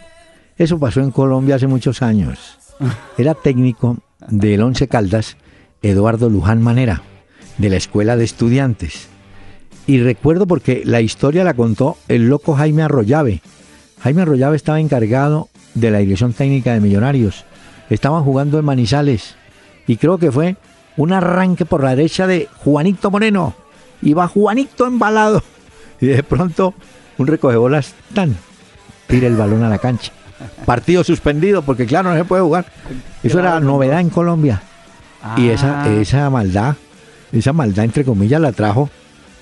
Eso pasó en Colombia hace muchos años. Era técnico del Once Caldas, Eduardo Luján Manera, de la Escuela de Estudiantes. Y recuerdo porque la historia la contó el loco Jaime Arroyave. Jaime Arroyave estaba encargado de la dirección técnica de Millonarios. Estaban jugando en Manizales. Y creo que fue un arranque por la derecha de Juanito Moreno. Iba Juanito embalado. Y de pronto un recogebolas tan tira el balón a la cancha. Partido suspendido porque claro no se puede jugar. Eso era novedad en Colombia. Y esa, Ah. esa maldad, esa maldad entre comillas la trajo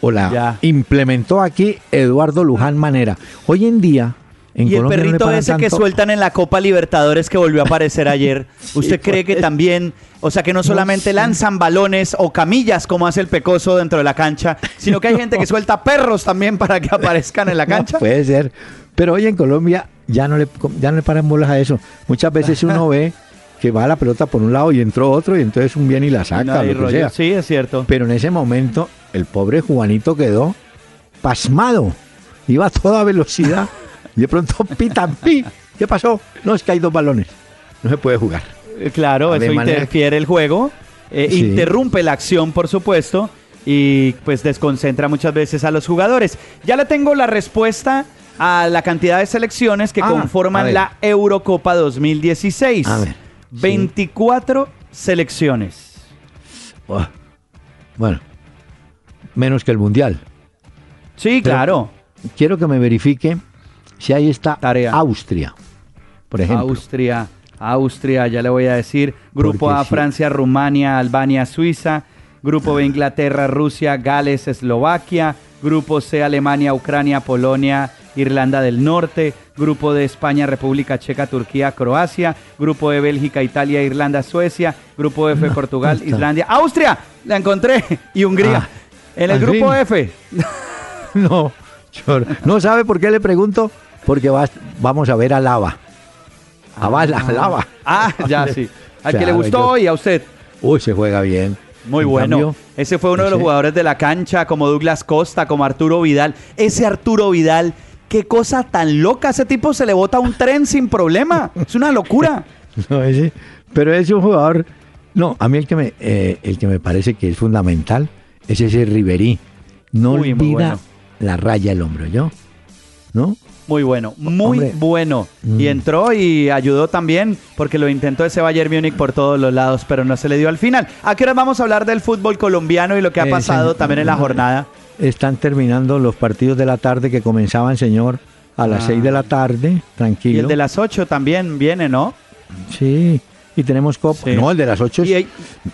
o la Ya. implementó aquí Eduardo Luján Manera. Hoy en día en y el Colombia perrito ese que sueltan en la Copa Libertadores que volvió a aparecer ayer, ¿usted cree que también, o sea, que no solamente lanzan balones o camillas como hace el pecoso dentro de la cancha, sino que hay gente que suelta perros también para que aparezcan en la cancha? puede ser. Pero hoy en Colombia ya no le ya no le paran bolas a eso. Muchas veces uno ve que va la pelota por un lado y entró otro y entonces un viene y la saca, No lo que sea. Sí, es cierto. Pero en ese momento el pobre Juanito quedó pasmado. Iba a toda velocidad. Y de pronto pita, pi. ¿Qué pasó? No, es que hay dos balones. No se puede jugar. Eh, Claro, eso interfiere el juego, eh, Sí. interrumpe la acción, por supuesto, y pues desconcentra muchas veces a los jugadores. Ya le tengo la respuesta a la cantidad de selecciones que Ah, conforman la Eurocopa 2016. A ver, sí. 24 selecciones. Buah. Bueno, menos que el Mundial. Sí, Pero- claro. Quiero que me verifique si ahí está Tarea. Austria, por ejemplo. Austria, Austria, ya le voy a decir. Grupo Porque A, sí. Francia, Rumania, Albania, Suiza. Grupo B, Inglaterra, Rusia, Gales, Eslovaquia. Grupo C, Alemania, Ucrania, Polonia, Irlanda del Norte. Grupo D, España, República Checa, Turquía, Croacia. Grupo E, Bélgica, Italia, Irlanda, Suecia. Grupo F, Portugal, está. Islandia, Austria. La encontré. Y Hungría. Ah, en el grupo fin. F. No, yo- no sabe por qué le pregunto, porque vas- vamos a ver a Lava. A Bala, a Lava. Ah, ya sí. Al que le gustó yo- y a usted. Uy, se juega bien. Muy En bueno. cambio, Ese fue uno de los jugadores de la cancha, como Douglas Costa, como Arturo Vidal. Ese Arturo Vidal, qué cosa tan loca. Ese tipo se le bota un tren sin problema. Es una locura. no, ese- pero es un jugador. No, a mí el que me, eh, el que me parece que es fundamental es ese Riverí. No Uy, olvida bueno. la raya del hombro, ¿yo? ¿No? Muy bueno, muy Hombre. bueno. Mm. Y entró y ayudó también, porque lo intentó ese Bayern Múnich por todos los lados, pero no se le dio al final. ¿A qué hora vamos a hablar del fútbol colombiano y lo que ha Eh, pasado también en la jornada? Están terminando los partidos de la tarde que comenzaban, señor, a las Ah. 6 de la tarde, tranquilo. Y el de las 8 también viene, ¿no? Sí, y tenemos Copa. Sí. No, el de las 8 es Y hay-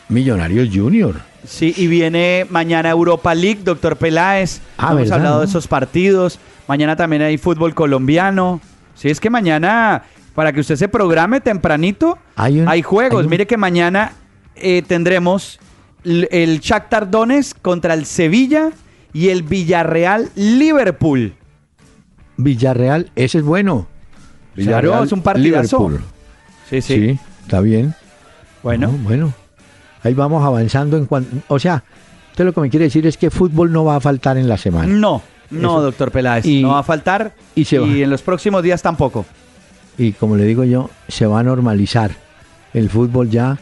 Millonarios Junior. Sí, y viene mañana Europa League, doctor Peláez. Ah, Hemos ¿verdad, hablado no? de esos partidos. Mañana también hay fútbol colombiano. Sí, es que mañana, para que usted se programe tempranito, Hay juegos. hay un- Mire que mañana eh, tendremos l- el Shakhtar Donetsk contra el Sevilla y el Villarreal Liverpool. Villarreal, ese es bueno. Claro, es un partidazo. Liverpool. Sí, sí. Sí, está bien. Bueno, No, bueno. Ahí vamos avanzando en cuanto. O sea, usted lo que me quiere decir es que fútbol no va a faltar en la semana. no, no, Eso. doctor Peláez. Y- no va a faltar. y se va. en los próximos días tampoco. Y como le digo yo, se va a normalizar el fútbol ya,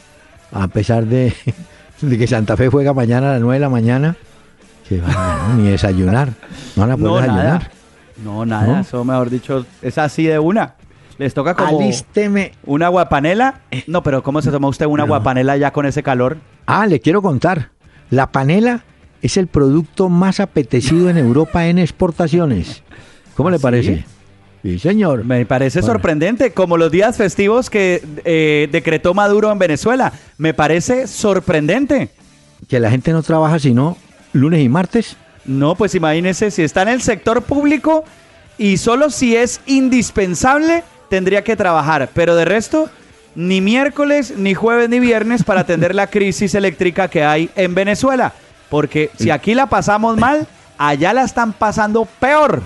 a pesar de, de que Santa Fe juega mañana a las 9 de la mañana. Que van a- ni desayunar. No poder No, nada. No, nada, ¿No? eso mejor dicho, es así de una. Les toca como Alísteme. una guapanela. No, pero ¿cómo se toma usted una No. guapanela ya con ese calor? Ah, le quiero contar. La panela es el producto más apetecido en Europa en exportaciones. ¿Cómo le ¿Ah, sí? parece? Sí, señor. Me parece Bueno. sorprendente, como los días festivos que eh, decretó Maduro en Venezuela. Me parece sorprendente. Que la gente no trabaja sino lunes y martes. No, pues imagínese, si está en el sector público y solo si es indispensable, tendría que trabajar. Pero de resto, ni miércoles, ni jueves, ni viernes para atender la crisis eléctrica que hay en Venezuela. Porque si aquí la pasamos mal, allá la están pasando peor.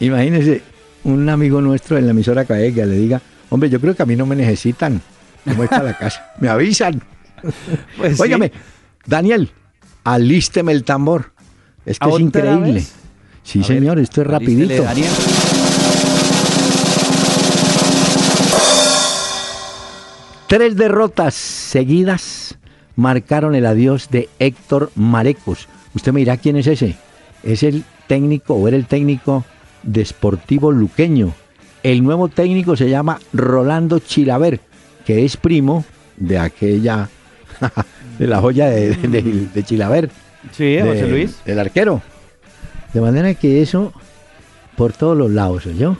Imagínese un amigo nuestro en la emisora que le diga, hombre, yo creo que a mí no me necesitan. ¿Cómo está la casa? Me avisan. Pues sí. Óigame, Daniel, alísteme el tambor. Es que es ¿Otra increíble. vez? Sí, A ver, señor, esto es rapidito. Daniel. Tres derrotas seguidas marcaron el adiós de Héctor Marecos. Usted me dirá quién es ese. Es el técnico o era el técnico de Sportivo Luqueño. El nuevo técnico se llama Rolando Chilaver, que es primo de aquella, de la joya de, de- de Chilaver. Sí, de- José Luis. El arquero. De manera que eso, por todos los lados, yo.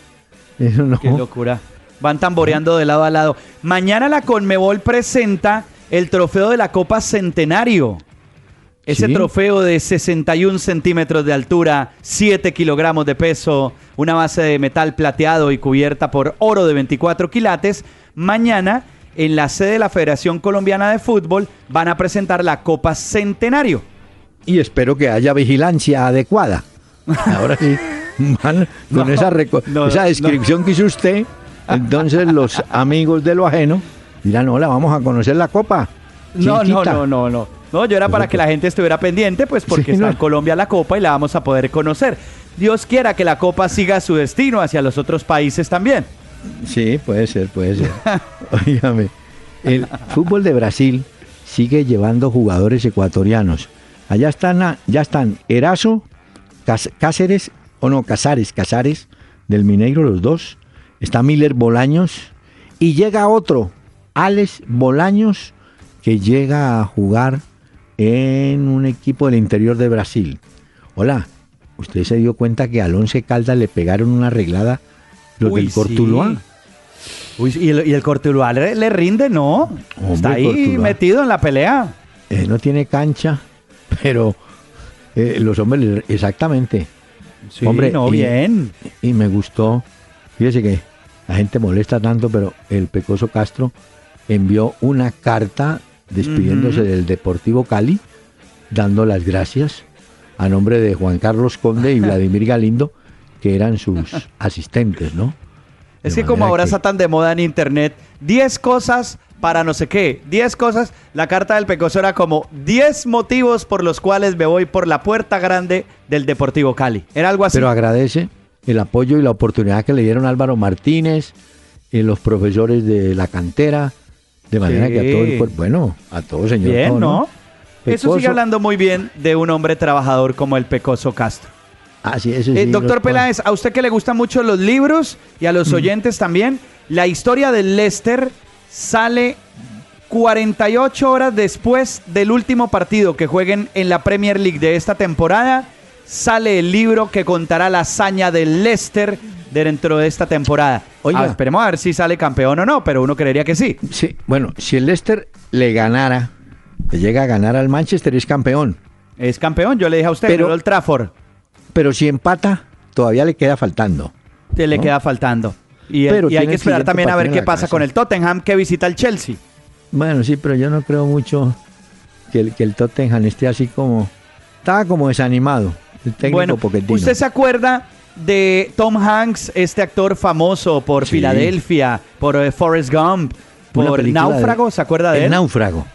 Eso no. Qué locura. Van tamboreando de lado a lado. Mañana la Conmebol presenta el trofeo de la Copa Centenario. Ese Sí. trofeo de 61 centímetros de altura, 7 kilogramos de peso, una base de metal plateado y cubierta por oro de 24 quilates. Mañana, en la sede de la Federación Colombiana de Fútbol, van a presentar la Copa Centenario. y espero que haya vigilancia adecuada. Ahora sí, van con No, esa, reco- no, esa descripción que hizo usted, entonces los amigos de lo ajeno dirán, hola, vamos a conocer la copa. ¿Quién No, no, no, no, no. No, yo era para que la gente estuviera pendiente, pues porque Sí, está no. en Colombia la Copa y la vamos a poder conocer. Dios quiera que la Copa siga su destino hacia los otros países también. Sí, puede ser, puede ser. Óigame, el fútbol de Brasil sigue llevando jugadores ecuatorianos. Allá están, ya están Cáceres, o no, Casares, Casares, del Mineiro, los dos. Está Miller Bolaños. Y llega otro, Alex Bolaños, que llega a jugar en un equipo del interior de Brasil. Hola, ¿usted se dio cuenta que al Once Caldas le pegaron una arreglada los Uy, del sí. Cortuluá? Uy, ¿y el, y el le, le rinde? No. Hombre, Está ahí Cortuluá. metido en la pelea. Eh, no tiene cancha, pero eh, los hombres, exactamente. Sí, Hombre, no, y- bien. Y me gustó, fíjese que la gente molesta tanto, pero el Pecoso Castro envió una carta despidiéndose del Deportivo Cali, dando las gracias a nombre de Juan Carlos Conde y Vladimir Galindo, que eran sus asistentes, ¿no? Es que como ahora que- está tan de moda en internet, 10 cosas para no sé qué, 10 cosas, la carta del Pecoso era como 10 motivos por los cuales me voy por la puerta grande del Deportivo Cali. Era algo así. Pero agradece el apoyo y la oportunidad que le dieron Álvaro Martínez y los profesores de la cantera, de manera Sí. que a todo el cuerpo, bueno, a todo señor. Bien, todo, ¿no? Eso Pecoso- sigue hablando muy bien de un hombre trabajador como el Pecoso Castro. Ah, sí, eso Eh, sí, doctor Peláez, a usted que le gustan mucho los libros y a los oyentes también, la historia del Leicester sale 48 horas después del último partido que jueguen en la Premier League de esta temporada. Sale el libro que contará la hazaña del Leicester dentro de esta temporada. Oiga. Ah, esperemos a ver si sale campeón o no, pero uno creería que sí. Sí, bueno, si el Leicester le ganara, le llega a ganar al Manchester, es campeón. Es campeón, yo le dije a usted, Pero- el Trafford Pero si empata, todavía le queda faltando. te le ¿no? queda faltando. Y, el- Pero y hay que esperar también a ver qué pasa casa. con el Tottenham que visita el Chelsea. Bueno, sí, pero yo no creo mucho que el, que el Tottenham esté así como... Estaba como desanimado, el técnico Bueno, Pochettino. ¿usted se acuerda de Tom Hanks, este actor famoso por Sí. Filadelfia, por eh, Forrest Gump, por de- Náufrago? ¿Se acuerda de El él? náufrago.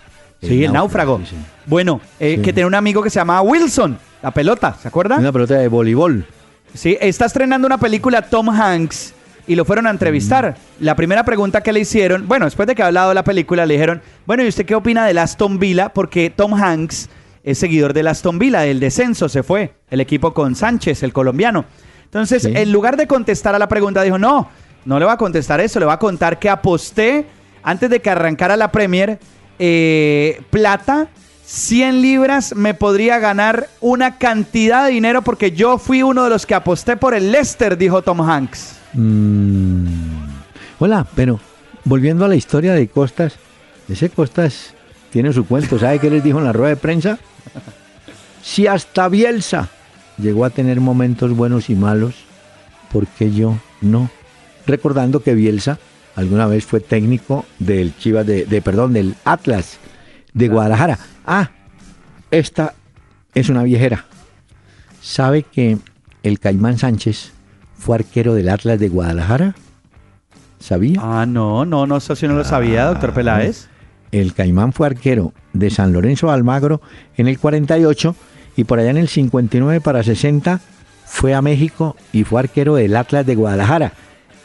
Sí, el náufrago. sí, sí. Bueno, eh, que tenía un amigo que se llamaba Wilson, la pelota, ¿se acuerda? Una pelota de voleibol. Sí, está estrenando una película Tom Hanks y lo fueron a entrevistar. Mm. La primera pregunta que le hicieron, bueno, después de que ha hablado de la película, le dijeron, bueno, ¿y usted qué opina del Aston Villa? Porque Tom Hanks es seguidor del Aston Villa, del descenso se fue, el equipo con Sánchez, el colombiano. Entonces, Sí. en lugar de contestar a la pregunta, dijo, no, no le va a contestar eso, le va a contar que aposté antes de que arrancara la Premier eh, plata 100 libras me podría ganar una cantidad de dinero porque yo fui uno de los que aposté por el Leicester, dijo Tom Hanks. Mm. Hola, pero volviendo a la historia de Costas, ese Costas tiene su cuento. ¿Sabe qué les dijo en la rueda de prensa? Si hasta Bielsa llegó a tener momentos buenos y malos, ¿por qué yo no? Recordando que Bielsa alguna vez fue técnico del Chivas de, de- perdón, del Atlas de Guadalajara. Ah, esta es una viejera. ¿Sabe que el Caimán Sánchez fue arquero del Atlas de Guadalajara? ¿Sabía? Ah, no, no, no, eso sí no lo sabía, doctor Peláez. El Caimán fue arquero de San Lorenzo de Almagro en el 48 y por allá en el 59 para 60 fue a México y fue arquero del Atlas de Guadalajara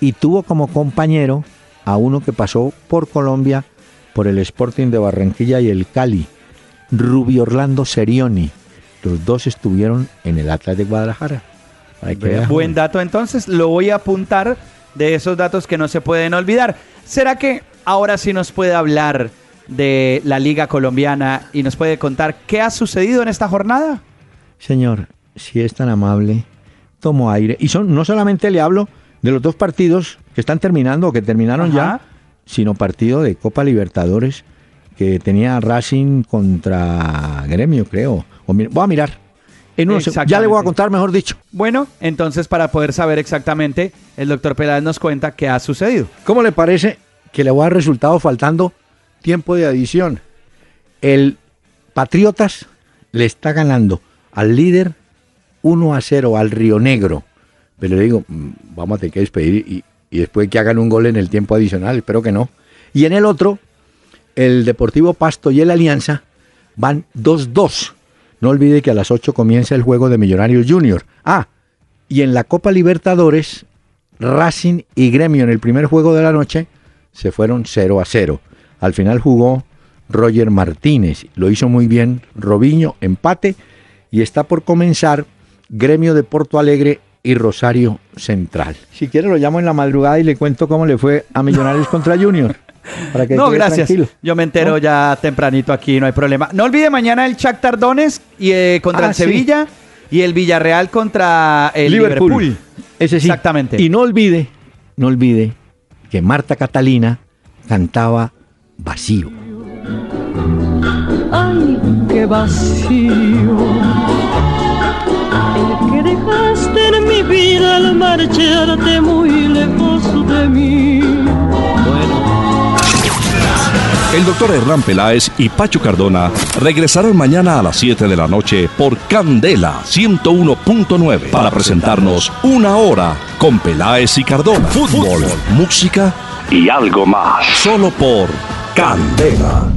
y tuvo como compañero a uno que pasó por Colombia por el Sporting de Barranquilla y el Cali, Rubio Orlando Serioni. Los dos estuvieron en el Atlas de Guadalajara. Para que vea, Buen dato, entonces lo voy a apuntar de esos datos que no se pueden olvidar. ¿Será que ahora sí nos puede hablar de la Liga Colombiana y nos puede contar qué ha sucedido en esta jornada? Señor, si es tan amable, tomo aire. Y son, no solamente le hablo de los dos partidos que están terminando o que terminaron Ajá. ya, sino partido de Copa Libertadores que tenía Racing contra Gremio, creo. O voy a mirar. En unos ya le voy a contar, mejor dicho. Bueno, entonces para poder saber exactamente, el doctor Peláez nos cuenta qué ha sucedido. ¿Cómo le parece que le voy a dar resultado faltando tiempo de adición? El Patriotas le está ganando al líder 1 a 0 al Río Negro. Pero le digo, mm, vamos a tener que despedir y, después que hagan un gol en el tiempo adicional, espero que no. Y en el otro, el Deportivo Pasto y el Alianza van 2-2. No olvide que a las 8 comienza el juego de Millonarios Junior. Ah, y en la Copa Libertadores, Racing y Gremio en el primer juego de la noche se fueron 0 a 0. Al final jugó Roger Martínez, lo hizo muy bien Robiño, empate, y está por comenzar Gremio de Porto Alegre y Rosario Central. Si quiere lo llamo en la madrugada y le cuento cómo le fue a Millonarios contra Junior. Para que No, gracias. tranquilo. Yo me entero ¿No? ya tempranito aquí, no hay problema. No olvide mañana el Shakhtar Donetsk y, eh, contra Ah, el sí. Sevilla y el Villarreal contra el Liverpool. Ese sí. Exactamente. Y no olvide, no olvide que Marta Catalina cantaba vacío. Ay, qué vacío. El que dejaste en mi vida al marcharte muy lejos de mí. El doctor Hernán Peláez y Pacho Cardona regresarán mañana a las 7 de la noche por Candela 101.9 para presentarnos Una Hora con Peláez y Cardona. Fútbol, música y algo más. Solo por Candela.